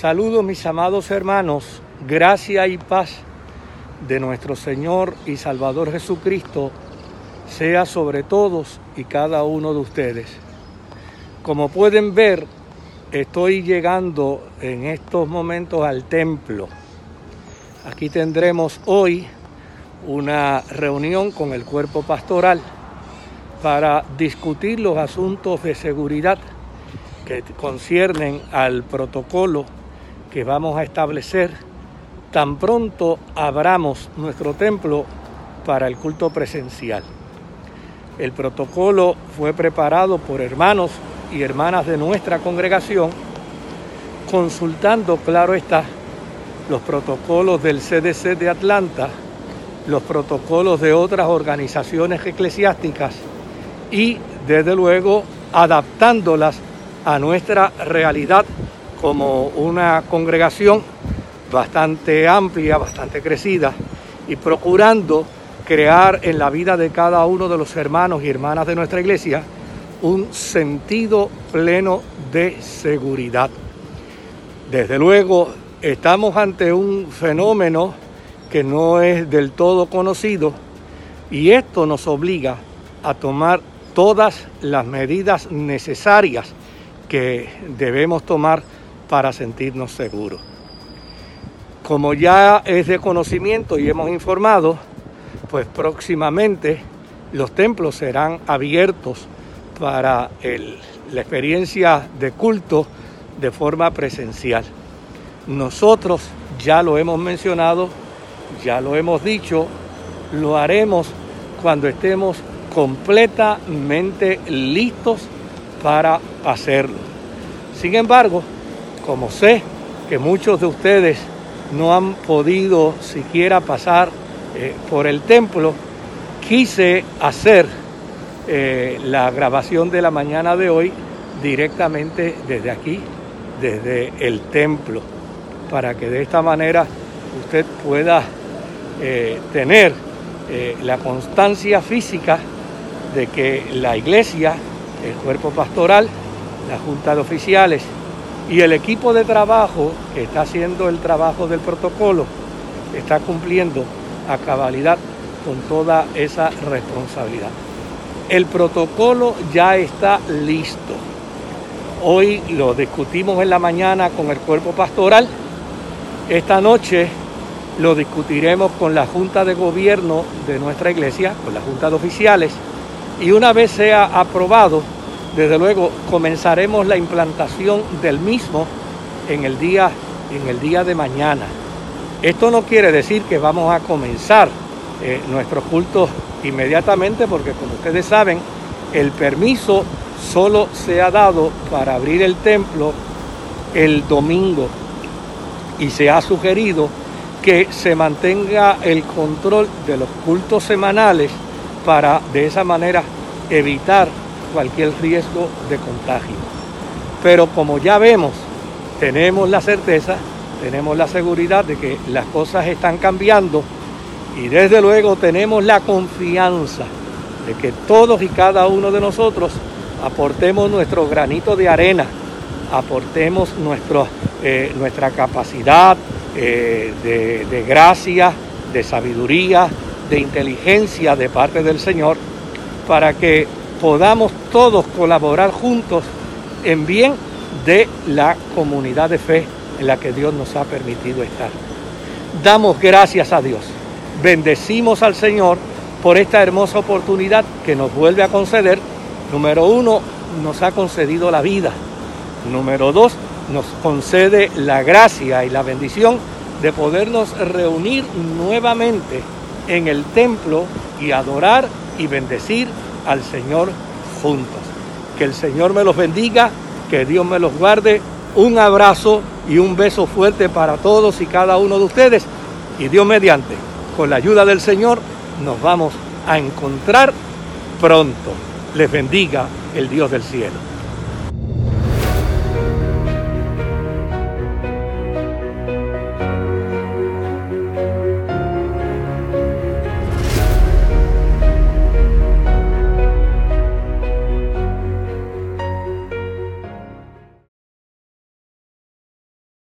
Saludos mis amados hermanos, gracia y paz de nuestro Señor y Salvador Jesucristo sea sobre todos y cada uno de ustedes. Como pueden ver, estoy llegando en estos momentos al templo. Aquí tendremos hoy una reunión con el cuerpo pastoral para discutir los asuntos de seguridad que conciernen al protocolo que vamos a establecer tan pronto abramos nuestro templo para el culto presencial. El protocolo fue preparado por hermanos y hermanas de nuestra congregación, consultando, claro está, los protocolos del CDC de Atlanta, los protocolos de otras organizaciones eclesiásticas y, desde luego, adaptándolas a nuestra realidad como una congregación bastante amplia, bastante crecida y procurando crear en la vida de cada uno de los hermanos y hermanas de nuestra iglesia un sentido pleno de seguridad. Desde luego, estamos ante un fenómeno que no es del todo conocido y esto nos obliga a tomar todas las medidas necesarias que debemos tomar para sentirnos seguros. Como ya es de conocimiento y hemos informado, pues próximamente los templos serán abiertos para la experiencia de culto de forma presencial. Nosotros ya lo hemos mencionado, ya lo hemos dicho, lo haremos cuando estemos completamente listos para hacerlo. Sin embargo, como sé que muchos de ustedes no han podido siquiera pasar eh, por el templo, quise hacer eh, la grabación de la mañana de hoy directamente desde aquí, desde el templo, para que de esta manera usted pueda eh, tener la constancia física de que la iglesia, el cuerpo pastoral, la junta de oficiales y el equipo de trabajo que está haciendo el trabajo del protocolo está cumpliendo a cabalidad con toda esa responsabilidad. El protocolo ya está listo. Hoy lo discutimos en la mañana con el cuerpo pastoral. Esta noche lo discutiremos con la Junta de Gobierno de nuestra iglesia, con la Junta de Oficiales. Y una vez sea aprobado, desde luego comenzaremos la implantación del mismo en el día, en el día de mañana. Esto no quiere decir que vamos a comenzar eh, nuestros cultos inmediatamente porque como ustedes saben, el permiso solo se ha dado para abrir el templo el domingo y se ha sugerido que se mantenga el control de los cultos semanales para de esa manera evitar cualquier riesgo de contagio. Pero como ya vemos, tenemos la certeza, tenemos la seguridad de que las cosas están cambiando y desde luego tenemos la confianza de que todos y cada uno de nosotros aportemos nuestro granito de arena, aportemos nuestro, eh, nuestra capacidad eh, de, de gracia, de sabiduría, de inteligencia de parte del Señor, para que podamos todos colaborar juntos en bien de la comunidad de fe en la que Dios nos ha permitido estar. Damos gracias a Dios, bendecimos al Señor por esta hermosa oportunidad que nos vuelve a conceder. Número uno, nos ha concedido la vida. Número dos, nos concede la gracia y la bendición de podernos reunir nuevamente en el templo y adorar y bendecir al Señor juntos. Que el Señor me los bendiga, que Dios me los guarde. Un abrazo y un beso fuerte para todos y cada uno de ustedes. Y Dios mediante, con la ayuda del Señor, nos vamos a encontrar pronto. Les bendiga el Dios del cielo.